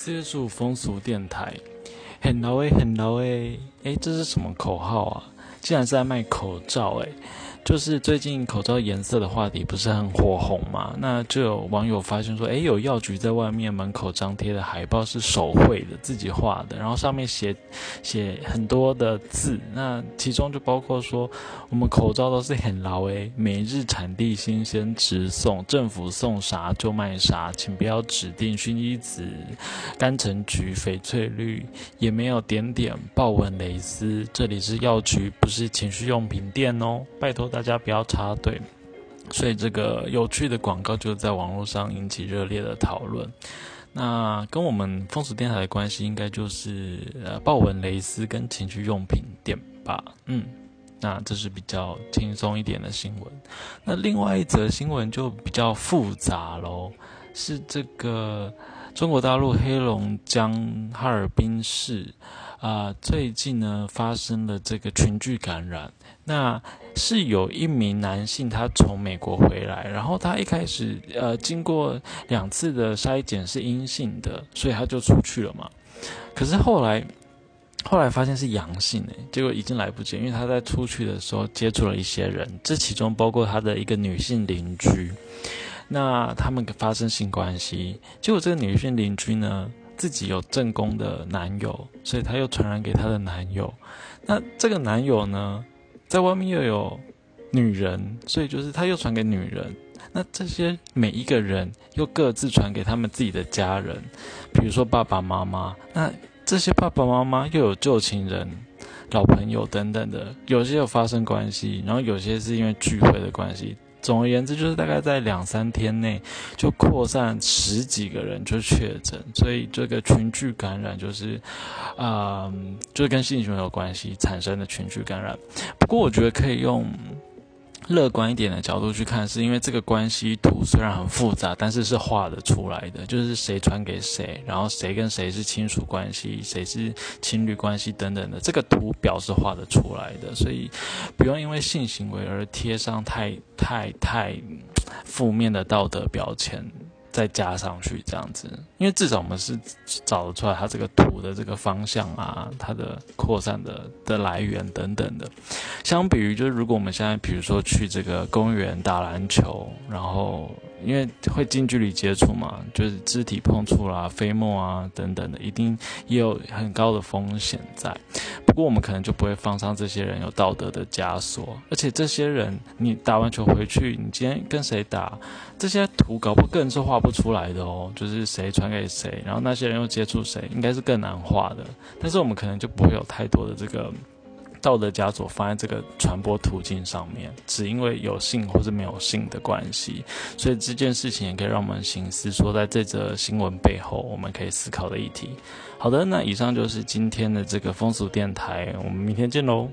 四月十五风俗电台，很牢诶，很牢诶，诶，这是什么口号啊？竟然是在卖口罩诶。就是最近口罩颜色的话题不是很火红嘛？那就有网友发现说，诶，有药局在外面门口张贴的海报是手绘的，自己画的，然后上面写写很多的字，那其中就包括说，我们口罩都是很牢诶，每日产地新鲜直送，政府送啥就卖啥，请不要指定薰衣紫、甘橙橘、翡翠绿，也没有点点豹纹蕾丝，这里是药局，不是情趣用品店哦，拜托大。大家不要插队，所以这个有趣的广告就在网络上引起热烈的讨论。那跟我们风俗电台的关系，应该就是呃豹纹蕾丝跟情趣用品店吧？嗯，那这是比较轻松一点的新闻。那另外一则新闻就比较复杂喽，是这个中国大陆黑龙江哈尔滨市。啊，最近呢发生了这个群聚感染，那是有一名男性他从美国回来，然后他一开始呃经过两次的筛检是阴性的，所以他就出去了嘛。可是后来后来发现是阳性诶，结果已经来不及，因为他在出去的时候接触了一些人，这其中包括他的一个女性邻居，那他们发生性关系，结果这个女性邻居呢。自己有正宫的男友，所以她又传染给她的男友。那这个男友呢，在外面又有女人，所以就是他又传给女人。那这些每一个人又各自传给他们自己的家人，比如说爸爸妈妈。那这些爸爸妈妈又有旧情人、老朋友等等的，有些有发生关系，然后有些是因为聚会的关系。总而言之，就是大概在两三天内就扩散十几个人就确诊，所以这个群聚感染就是，啊，就是跟性行为有关系产生的群聚感染。不过我觉得可以用。乐观一点的角度去看，是因为这个关系图虽然很复杂，但是是画得出来的，就是谁传给谁，然后谁跟谁是亲属关系，谁是情侣关系等等的，这个图表是画得出来的，所以不用因为性行为而贴上太太太负面的道德标签。再加上去这样子，因为至少我们是找得出来它这个图的这个方向啊，它的扩散的的来源等等的。相比于就是，如果我们现在比如说去这个公园打篮球，然后。因为会近距离接触嘛，就是肢体碰触啦、飞沫啊等等的，一定也有很高的风险在。不过我们可能就不会放上这些人有道德的枷锁，而且这些人你打完球回去，你今天跟谁打，这些图搞不更是画不出来的哦。就是谁传给谁，然后那些人又接触谁，应该是更难画的。但是我们可能就不会有太多的这个。道德枷锁放在这个传播途径上面，只因为有性或者没有性的关系，所以这件事情也可以让我们醒思，说在这则新闻背后，我们可以思考的议题。好的，那以上就是今天的这个风俗电台，我们明天见喽。